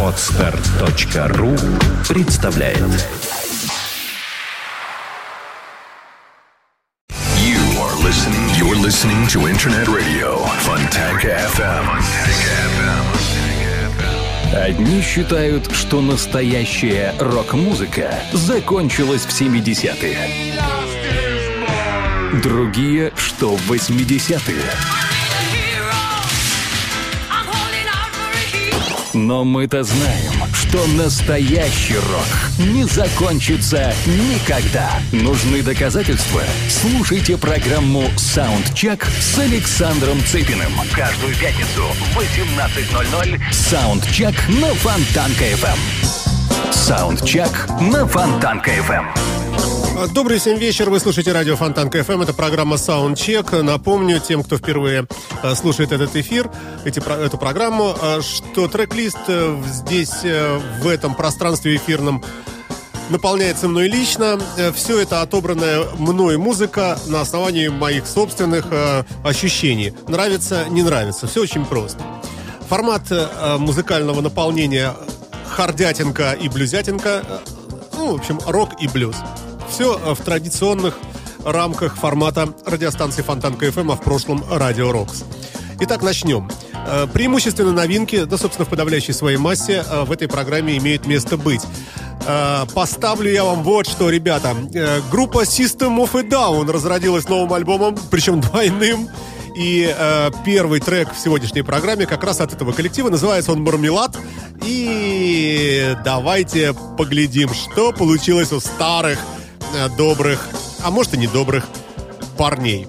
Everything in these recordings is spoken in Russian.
Отстар.ру представляет You are listening. You're listening to Internet Radio Fontanka FM. Одни считают, что настоящая рок-музыка закончилась в 70-е. Другие, что в 80-е. Но мы-то знаем, что настоящий рок не закончится никогда. Нужны доказательства? Слушайте программу «Soundcheck» с Александром Цыпиным. Каждую пятницу в 18.00 «Soundcheck» на Фонтанка-ФМ. «Soundcheck» на Фонтанка-ФМ. Добрый всем вечер. Вы слушаете радио Фонтанка ФМ. Это программа Soundcheck. Напомню тем, кто впервые э, слушает этот эфир, эти, эту программу, э, что трек-лист э, здесь, в этом пространстве эфирном, наполняется мной лично. Все это отобранная мной музыка на основании моих собственных ощущений. Нравится, не нравится. Все очень просто. Формат музыкального наполнения хардятинка и блюзятинка. Ну, в общем, рок и блюз. Все в традиционных рамках формата радиостанции Фонтанка ФМ, а в прошлом Радио Рокс. Итак, начнем. Э, преимущественно новинки, да, собственно, в подавляющей своей массе э, в этой программе имеют место быть. Э, поставлю я вам вот что, ребята. Группа System of a Down разродилась новым альбомом, причем двойным. И э, первый трек в сегодняшней программе как раз от этого коллектива. Называется он «Marmalade». И давайте поглядим, что получилось у старых Э, добрых, а может и недобрых парней.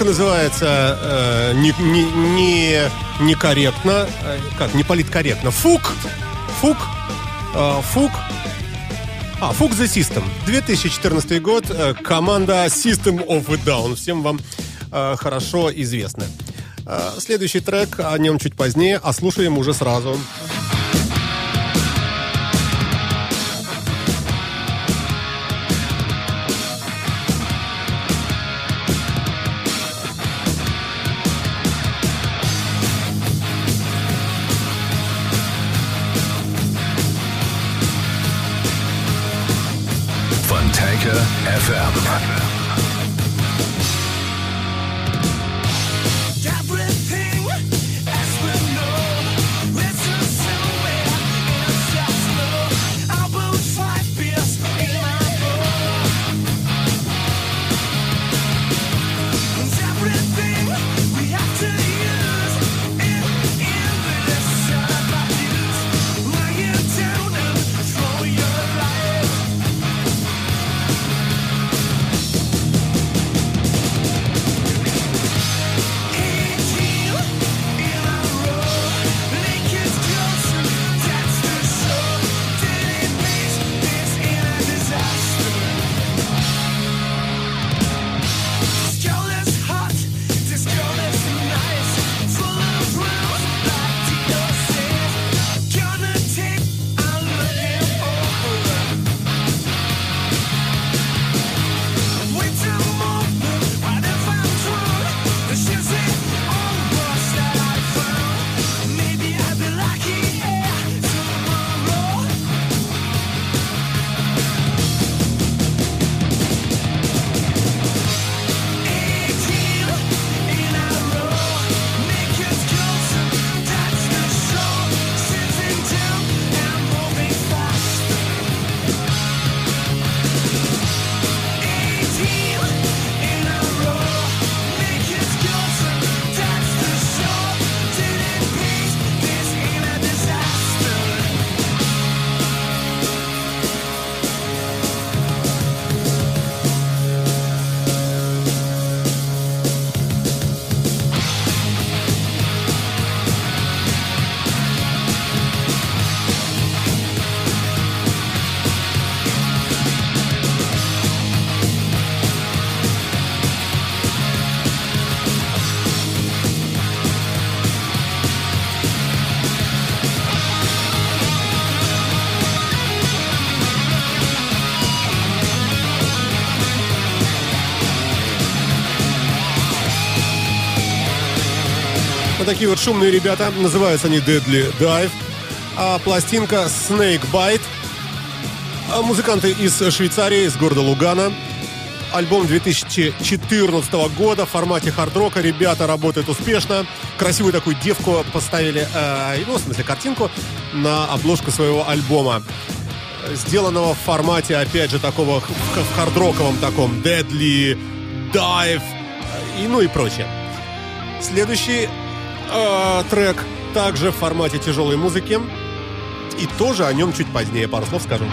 Пластинка называется э, не, не, не, некорректно, э, как, не политкорректно. Фук, фук, э, фук, а, Фук the System. 2014 год. Э, команда System of a Down. Всем вам э, хорошо известна. Э, следующий трек, о нем чуть позднее, а слушаем уже. Сразу. Detektor FM. Такие вот шумные ребята. Называются они Deadly Dive. А пластинка Snake Bite. А музыканты из Швейцарии, из города Лугана. Альбом 2014 года в формате хард-рока. Ребята работают успешно. Красивую такую девку поставили, э, ну, в смысле, картинку на обложку своего альбома. Сделанного в формате, опять же, такого в хард-роковом таком Deadly Dive и ну и прочее. Следующий э, трек также в формате тяжелой музыки. И тоже о нем чуть позднее пару слов скажу.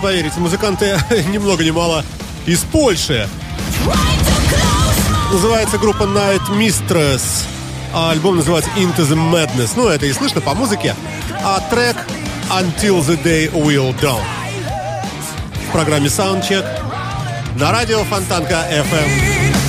Поверите, музыканты ни много ни мало из Польши. Называется группа Night Mistress. А альбом называется Into the Madness. Ну, это и слышно по музыке. А трек Until the Day Will Dawn. В программе Soundcheck на радио Фонтанка FM.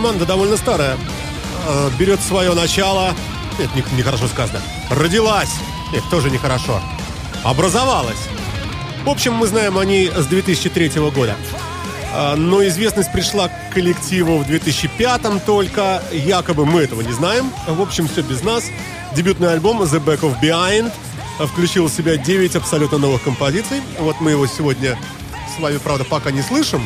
Команда довольно старая. Э, берет свое начало. Нет, нехорошо не сказано. Родилась. Нет, тоже нехорошо. Образовалась. В общем, мы знаем они с 2003 года. Э, но известность пришла к коллективу в 2005 только. Якобы мы этого не знаем. В общем, все без нас. Дебютный альбом The Back of Behind включил в себя 9 абсолютно новых композиций. Вот мы его сегодня с вами, правда, пока не слышим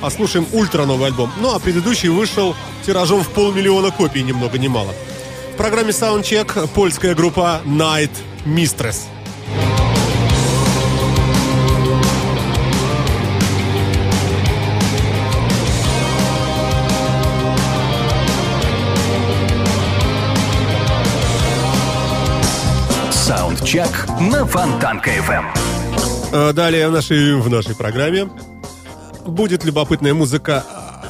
а слушаем ультра новый альбом. Ну а предыдущий вышел тиражом в полмиллиона копий, ни много ни мало. В программе Soundcheck польская группа Night Mistress. Саундчек на Фонтанка FM. Э, далее в нашей, в нашей программе будет любопытная музыка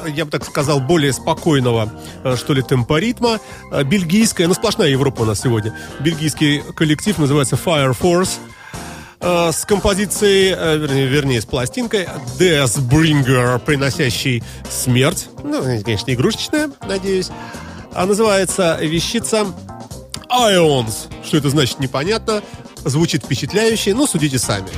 я бы так сказал, более спокойного, э, что ли, темпоритма. Э, бельгийская, ну, сплошная Европа у нас сегодня. Бельгийский коллектив называется Fire Force э, с композицией, вернее, вернее, с пластинкой Death Bringer, приносящий смерть. Ну, конечно, игрушечная, надеюсь. А называется вещица Ions. Что это значит, непонятно. Звучит впечатляюще, но судите сами.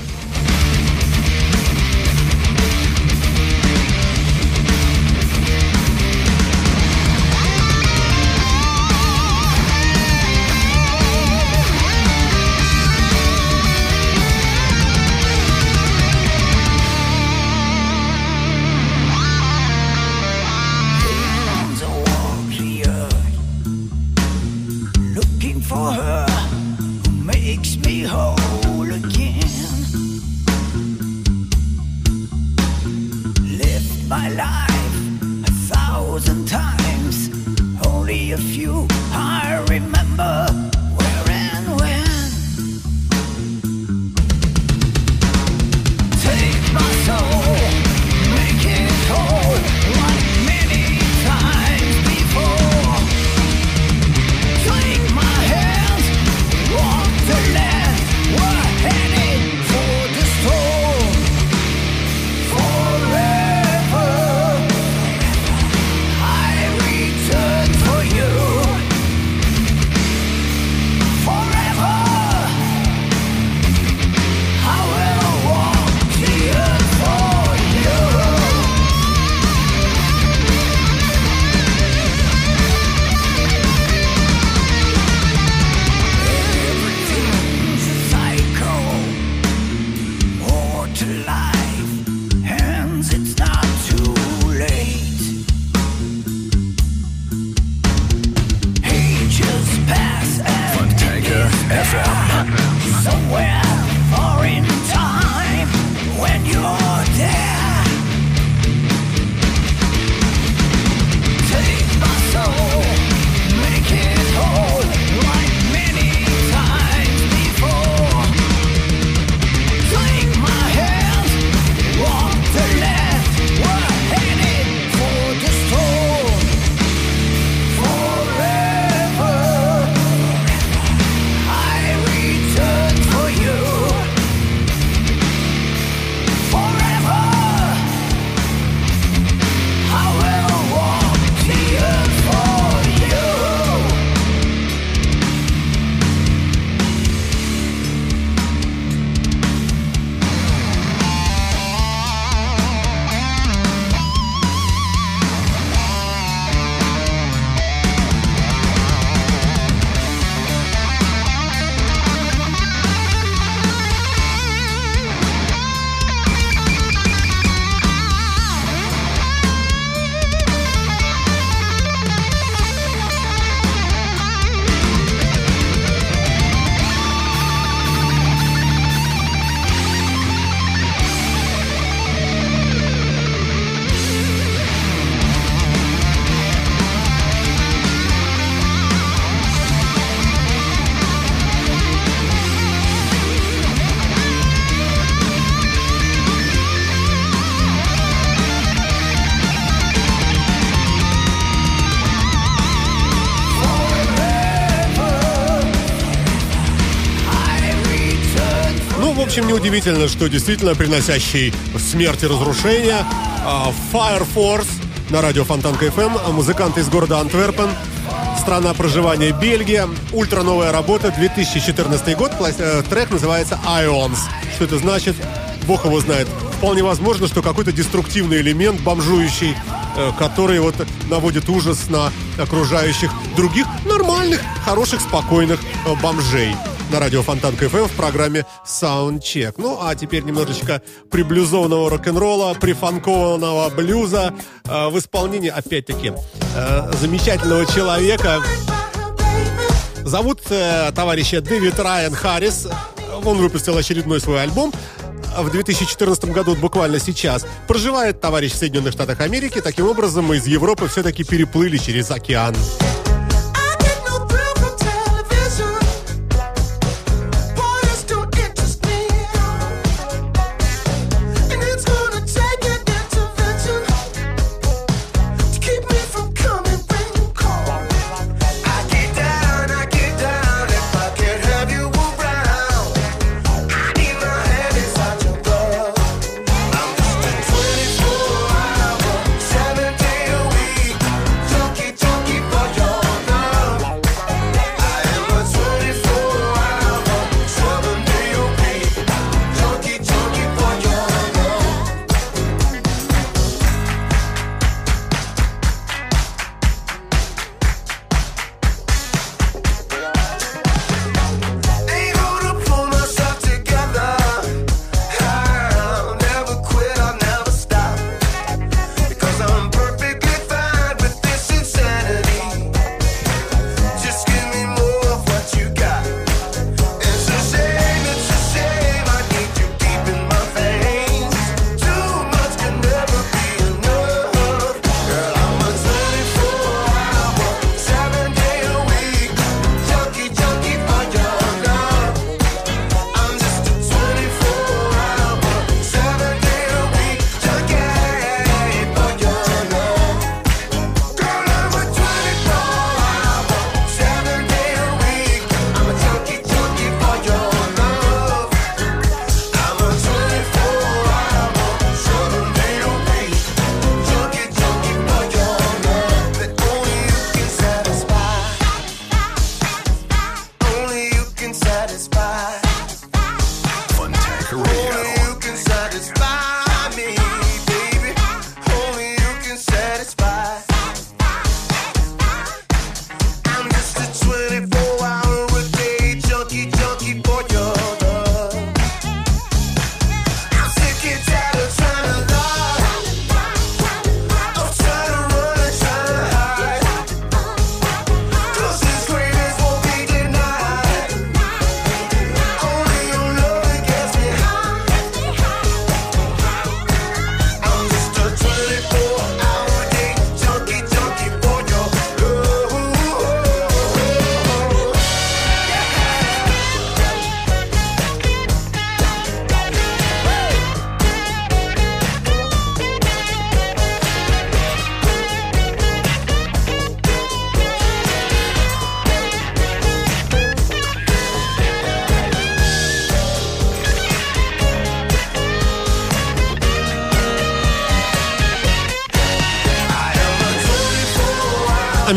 Впрочем, неудивительно, что действительно приносящий смерть и разрушение а, Fire Force на радио Фонтанка FM, музыканты из города Антверпен, страна проживания Бельгия, ультра новая работа, 2014 год, э, трек называется Ions. Что это значит? Бог его знает. Вполне возможно, что какой-то деструктивный элемент, бомжующий, э, который вот наводит ужас на окружающих других нормальных, хороших, спокойных э, бомжей на радио Фонтан КФМ в программе Soundcheck. Ну, а теперь немножечко приблюзованного рок-н-ролла, прифанкованного блюза э, в исполнении, опять-таки, э, замечательного человека. Зовут э, товарища Дэвид Райан Харрис. Он выпустил очередной свой альбом в 2014 году, буквально сейчас, проживает товарищ в Соединенных Штатах Америки. Таким образом, мы из Европы все-таки переплыли через океан.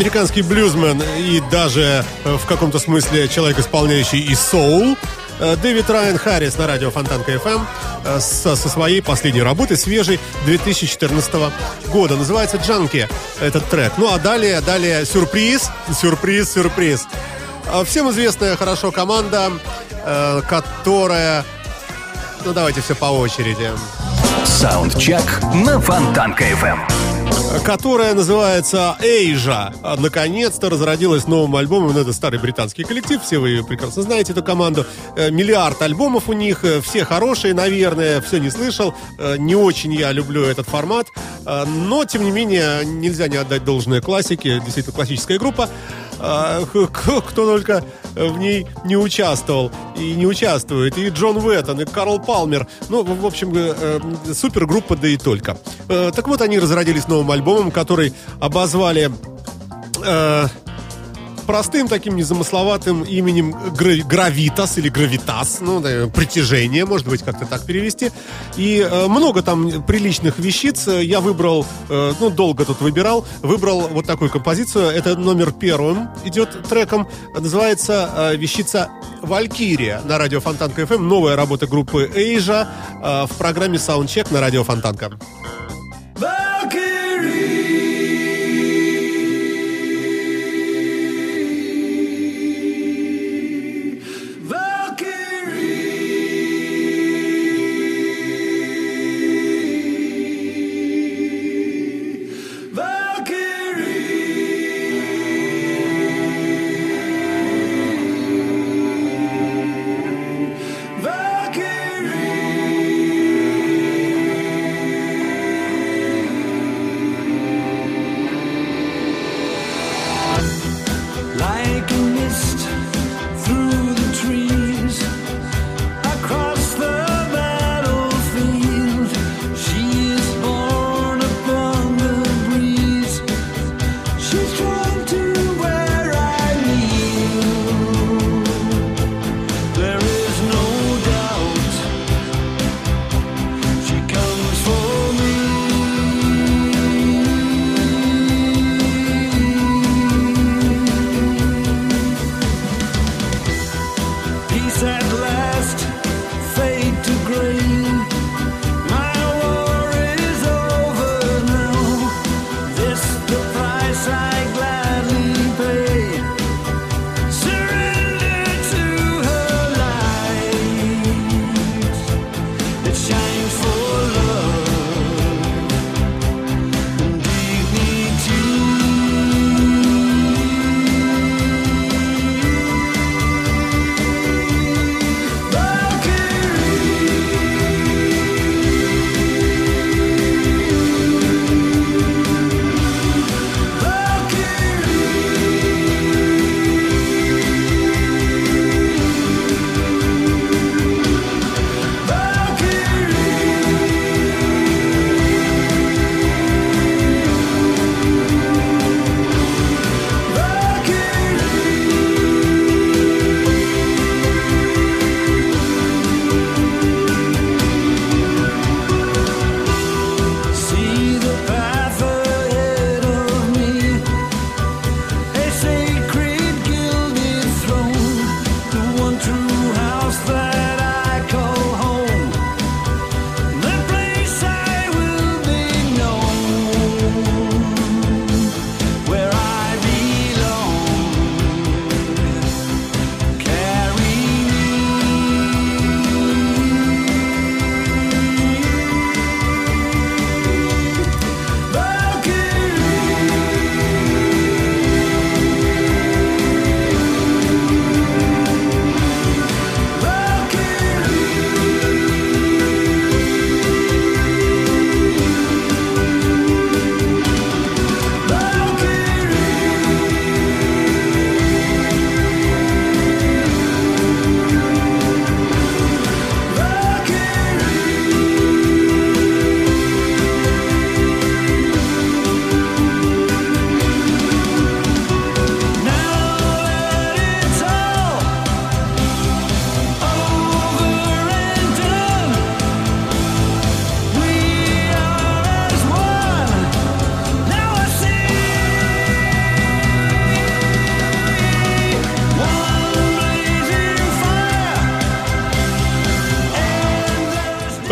Американский блюзмен и даже э, в каком-то смысле человек, исполняющий и соул. Э, Дэвид Райан Харрис на радио Фонтанка FM э, со, со своей последней работы, свежей 2014 года. Называется «Джанки» этот трек. Ну а далее, далее сюрприз, сюрприз, сюрприз. Всем известная хорошо команда, которая... Ну давайте все по очереди. Саундчек на Фонтанка FM которая называется «Эйжа». Наконец-то разродилась новым альбомом. Ну, это старый британский коллектив, все вы прекрасно знаете эту команду. Э, миллиард альбомов у них, э, все хорошие, наверное, все не слышал. Э, не очень я люблю этот формат, но, тем не менее, нельзя не отдать должное классике. Действительно, классическая группа. Кто только в ней не участвовал и не участвует. И Джон Уэттон, и Карл Палмер. Ну, в общем, э, э, супергруппа, да и только. Э, так вот, они разродились новым альбомом, который обозвали простым таким незамысловатым именем Гравитас или Гравитас, ну, притяжение, может быть, как-то так перевести. И э, много там приличных вещиц. Я выбрал, э, ну, долго тут выбирал, выбрал вот такую композицию. Это номер первым идет треком. Называется э, вещица «Валькирия» на радио Фонтанка FM. Новая работа группы Эйжа э, в программе Soundcheck на радио Фонтанка.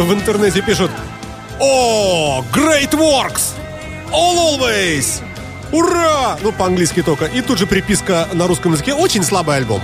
В интернете пишут «О, great works! All always! Ура!» Ну, по-английски только. И тут же приписка на русском языке. Очень слабый альбом.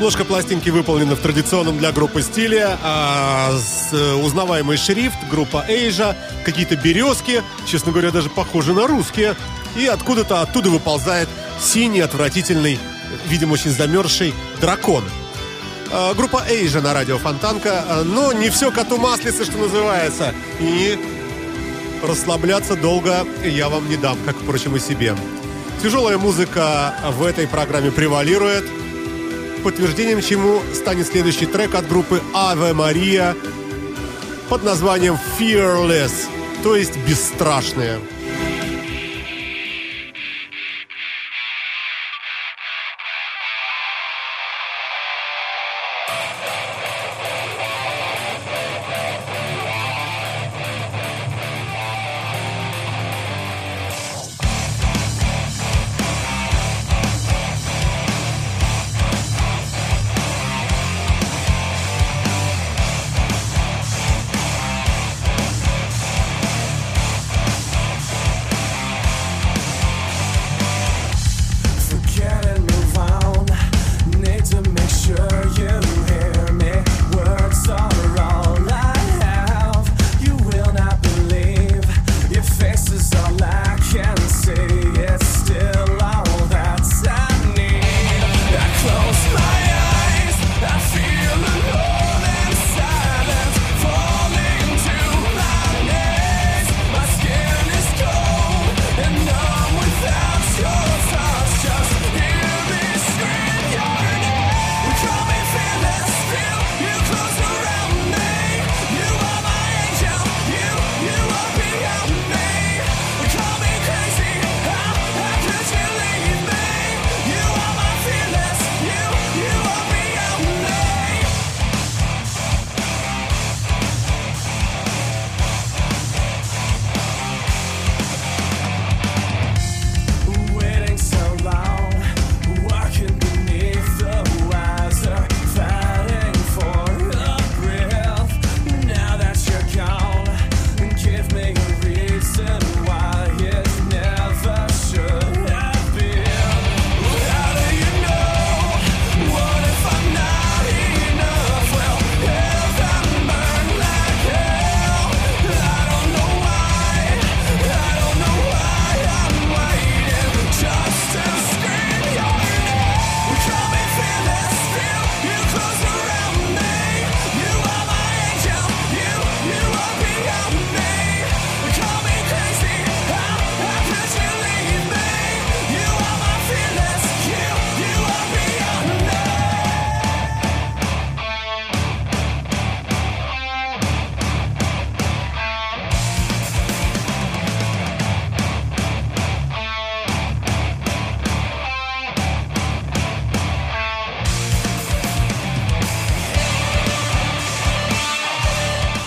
Обложка пластинки выполнена в традиционном для группы стиле. А, с, э, узнаваемый шрифт, группа Эйжа, какие-то березки, честно говоря, даже похожи на русские. И откуда-то оттуда выползает синий, отвратительный, видимо, очень замерзший дракон. А, группа Эйжа на радио Фонтанка. А, но не все коту маслица, что называется. И расслабляться долго я вам не дам, как, впрочем, и себе. Тяжелая музыка в этой программе превалирует. Подтверждением чему станет следующий трек от группы Ave Maria под названием Fearless, то есть бесстрашные.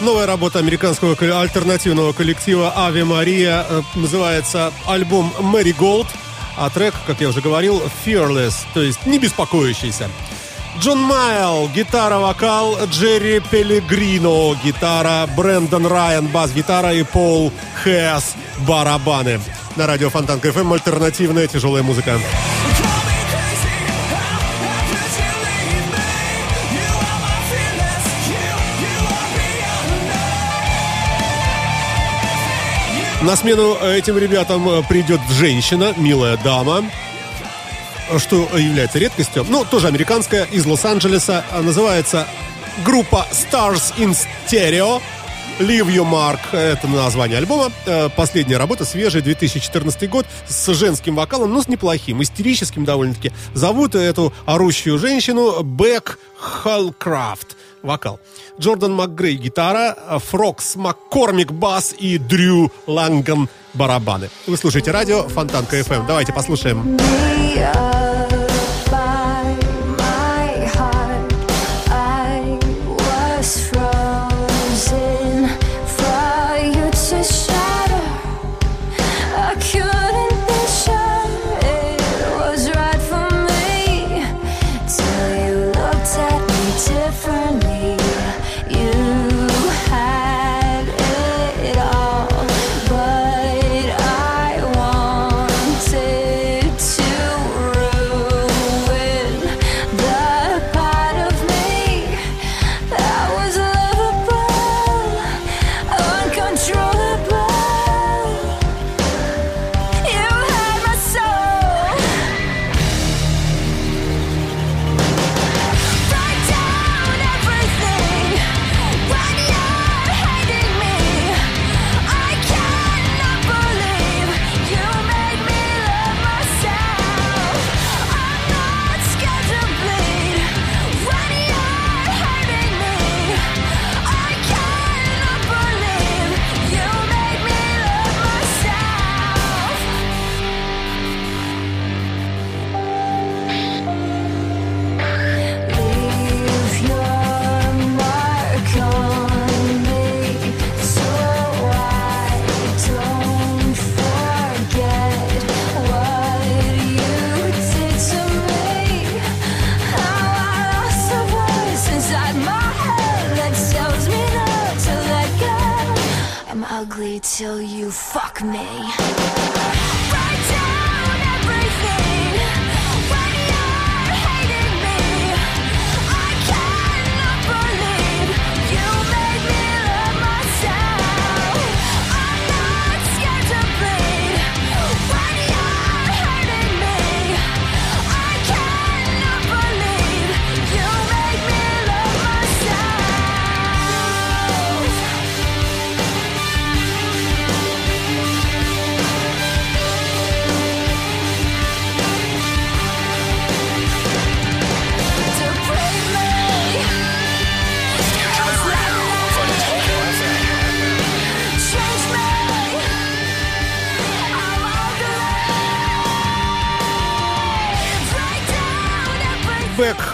Новая работа американского альтернативного коллектива Ави Мария э, называется альбом Marigold, а трек, как я уже говорил, Fearless, то есть не беспокоящийся. Джон Майл, гитара, вокал, Джерри Пелегрино, гитара, Брэндон Райан, бас-гитара и Пол Хэс, барабаны. На радио Фонтанка ФМ альтернативная тяжелая музыка. На смену этим ребятам э, придет женщина, милая дама, что является редкостью. Ну, тоже американская, из Лос-Анджелеса. Называется группа Stars in Stereo. Leave You Mark – это название альбома. Э, последняя работа, свежая, 2014 год, с женским вокалом, но с неплохим, истерическим довольно-таки. Зовут эту орущую женщину Бек Халкрафт. Вокал. Джордан МакГрей гитара, Фрокс Маккормик бас и Дрю Ланган барабаны. Вы слушаете радио Фонтанка FM. Давайте послушаем. to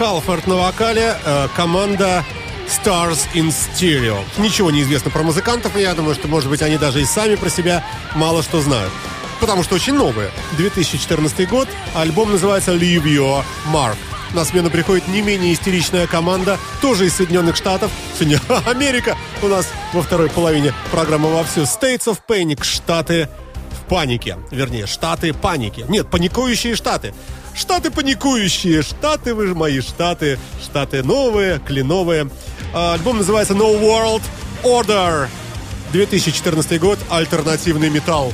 Халфорд на вокале, э, команда Stars in Stereo. Ничего не известно про музыкантов, и я думаю, что, может быть, они даже и сами про себя мало что знают. Потому что очень новые. 2014 год, альбом называется Leave Your Mark. На смену приходит не менее истеричная команда, тоже из Соединенных Штатов. Сегодня Америка у нас во второй половине программы вовсю. States of Panic, Штаты в панике. Вернее, Штаты паники. Нет, паникующие Штаты. Штаты паникующие, Штаты, вы же мои Штаты. Штаты новые, кленовые. А, Альбом называется No World Order. 2014 год, альтернативный металл.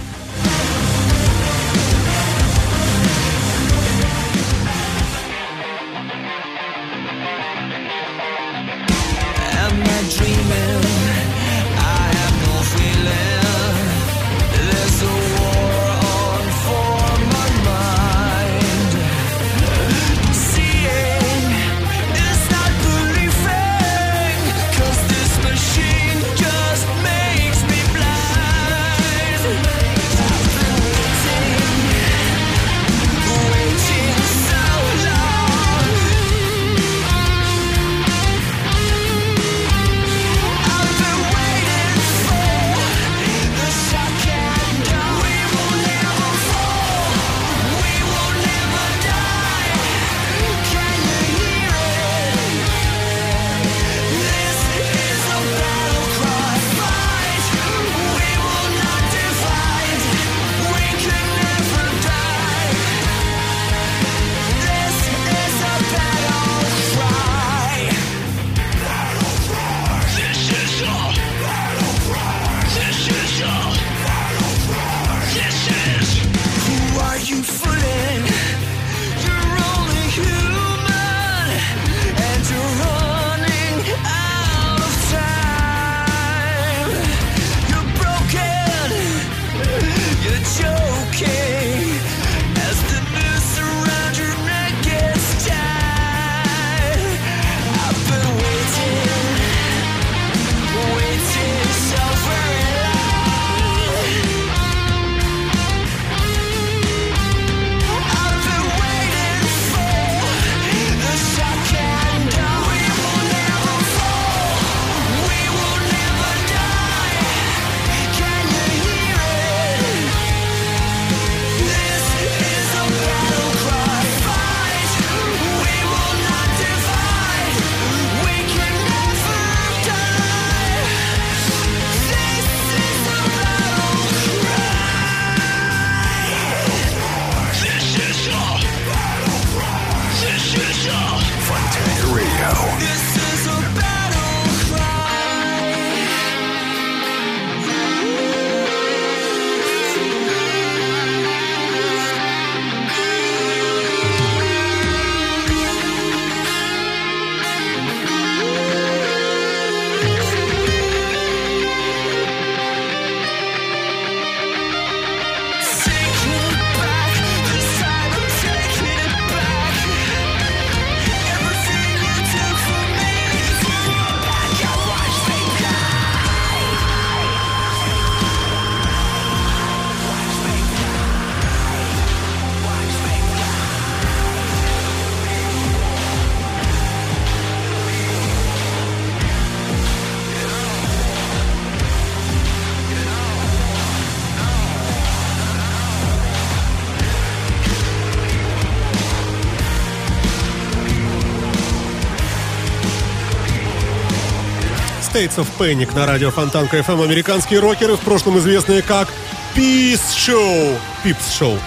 States of Panic на радио Фонтанка FM. Американские рокеры, в прошлом известные как Peace Show. Pips Show.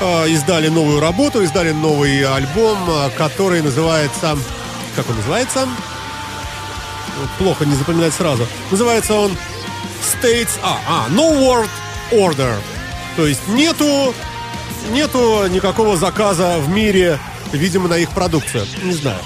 А, Издали новую работу, издали новый альбом, а, который называется... Как он называется? Плохо не запоминать сразу. Называется он States... А, а, No World Order. То есть нету, нету никакого заказа в мире, видимо, на их продукцию. Не знаю.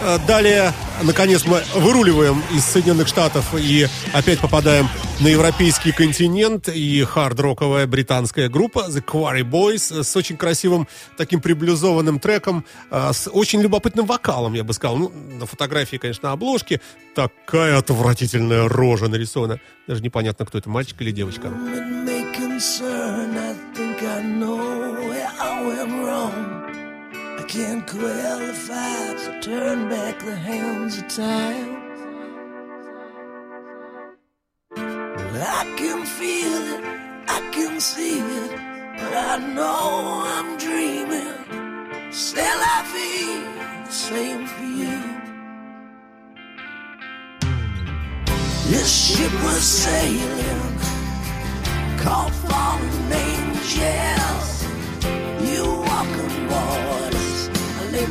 Э, Далее, наконец, мы выруливаем из Соединенных Штатов и опять попадаем на европейский континент. И хард-роковая британская группа The Quarry Boys с очень красивым таким приблюзованным треком, э, с очень любопытным вокалом, я бы сказал. Ну, на фотографии, конечно, на обложке такая отвратительная рожа нарисована. Даже непонятно, кто это, мальчик или девочка. I think I know where I went wrong. I can't qualify to turn back the hands of time. I can feel it, I can see it, but I know I'm dreaming. C'est la vie, same for you. This ship was sailing called fallen angels.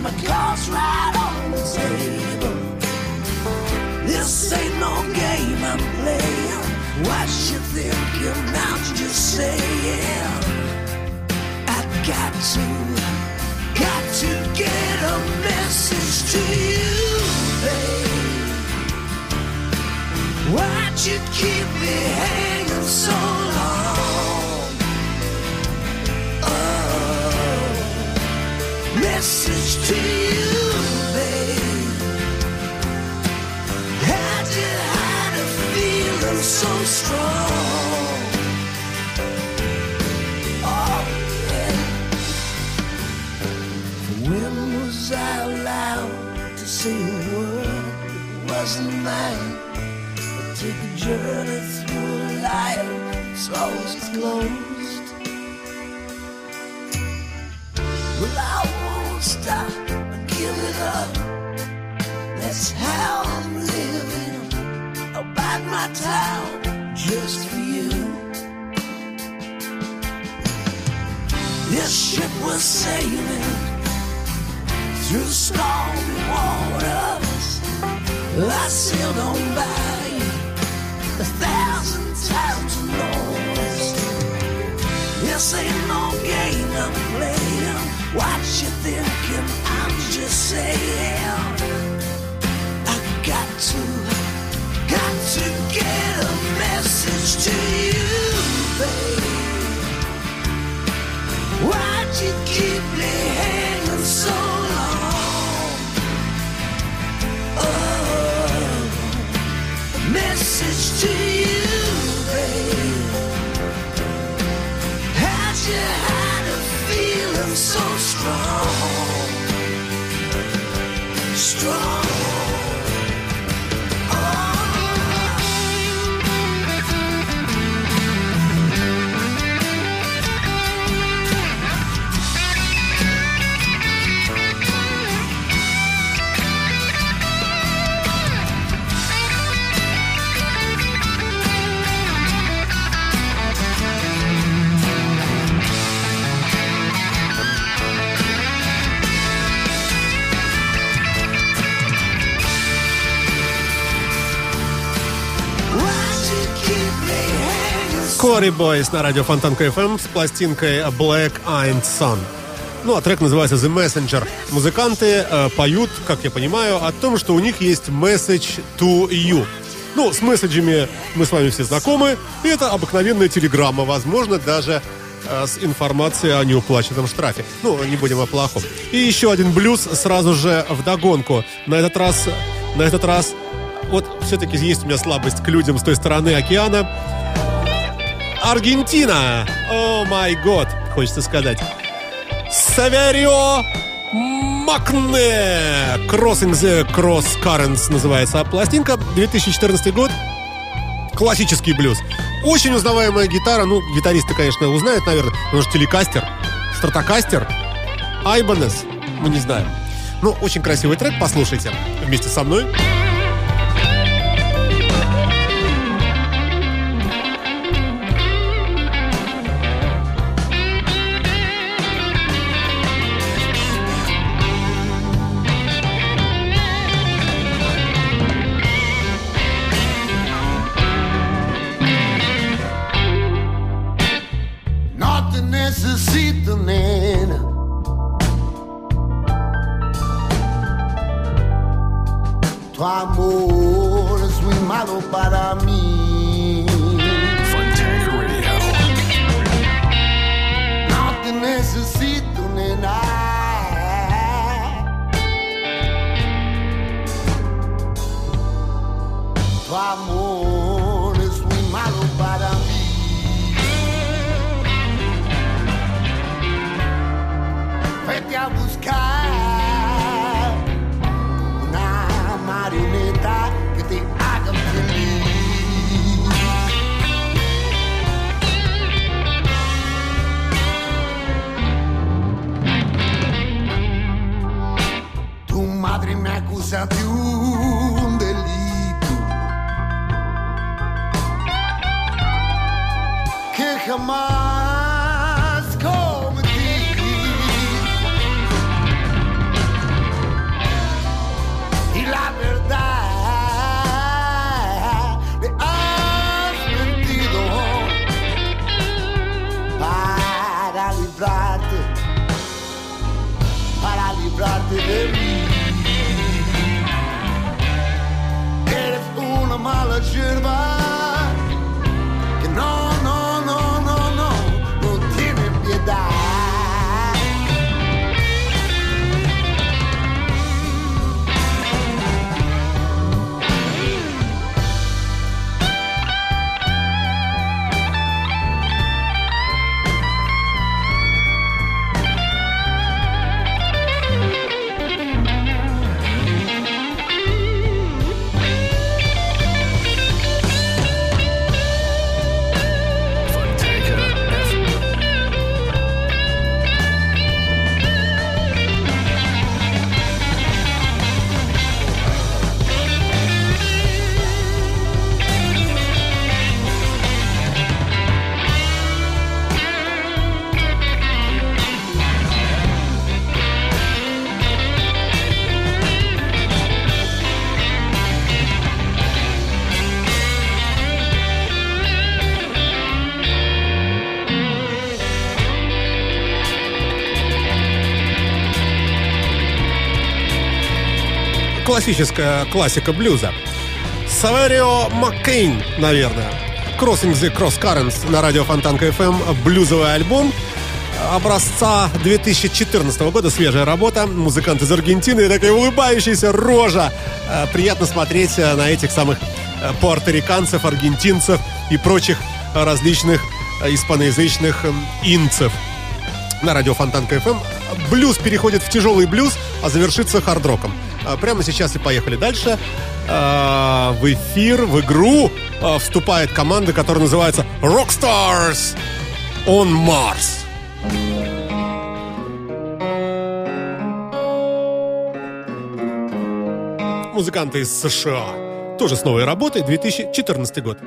My cards right on the table. This ain't no game I'm playing. What you thinking? I'm just saying. I got to, got to get a message to you, babe. Why'd you keep me hanging so long? Message to you, babe. How'd you hide a feeling so strong? Oh, yeah. When was I allowed to say a word that wasn't mine? Take a journey through life that's always closed. Well, I stop give it up. That's how I'm living. I'll bide my time just for you. This ship was sailing through stormy waters. I sailed on by a thousand times and. This ain't no game I'm playing. What you thinking? I'm just saying. I got to, got to get a message to you, babe. Why'd you keep me hanging strong? Corey Boys на радио Фонтанка FM с пластинкой Black Eyed Sun. Ну, а трек называется The Messenger. Музыканты э, поют, как я понимаю, о том, что у них есть message to you. Ну, с месседжами мы с вами все знакомы. И это обыкновенная телеграмма, возможно, даже э, с информацией о неуплаченном штрафе. Ну, не будем о плохом. И еще один блюз сразу же вдогонку. На этот раз, на этот раз, вот все-таки есть у меня слабость к людям с той стороны океана. Аргентина! О май год, хочется сказать. Саверио Макне! Crossing the Cross Currents называется пластинка. 2014 год. Классический блюз. Очень узнаваемая гитара. Ну, гитаристы, конечно, узнают, наверное. Потому что телекастер, стратокастер, Айбанес. Мы не знаем. Ну, очень красивый трек. Послушайте вместе со мной. Классическая классика блюза. Саверио Маккейн, наверное. Crossing the Cross Currents на радио Фонтанка FM. Блюзовый альбом образца 2014 года. Свежая работа. Музыкант из Аргентины. И такая улыбающаяся рожа. Э, Приятно смотреть э, на этих самых э, пуэрториканцев, аргентинцев и прочих различных испаноязычных эм, инцев на радио Фонтанка FM. Блюз переходит в тяжелый блюз, а завершится хард-роком. А, Прямо сейчас и поехали дальше. А, В эфир, в игру а, вступает команда, которая называется Rockstars on Mars. Музыканты из США. Тоже с новой работой, 2014 год.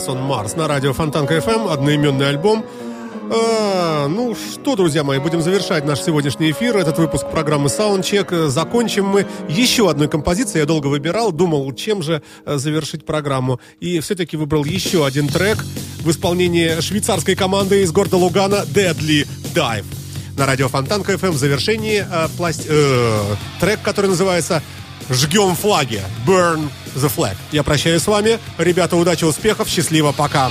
Stars on Mars на радио Фонтанка FM, одноименный альбом. А, ну что, друзья мои, будем завершать наш сегодняшний эфир, этот выпуск программы Soundcheck. Закончим мы еще одной композицией. Я долго выбирал, думал, чем же э, завершить программу. И все-таки выбрал еще один трек в исполнении швейцарской команды из города Лугана Deadly Dive. На радио Фонтанка FM в завершении э, пласт- э, трек, который называется «Жгем флаги» Burn the Flag. Я прощаюсь с вами. Ребята, удачи, успехов, счастливо, пока.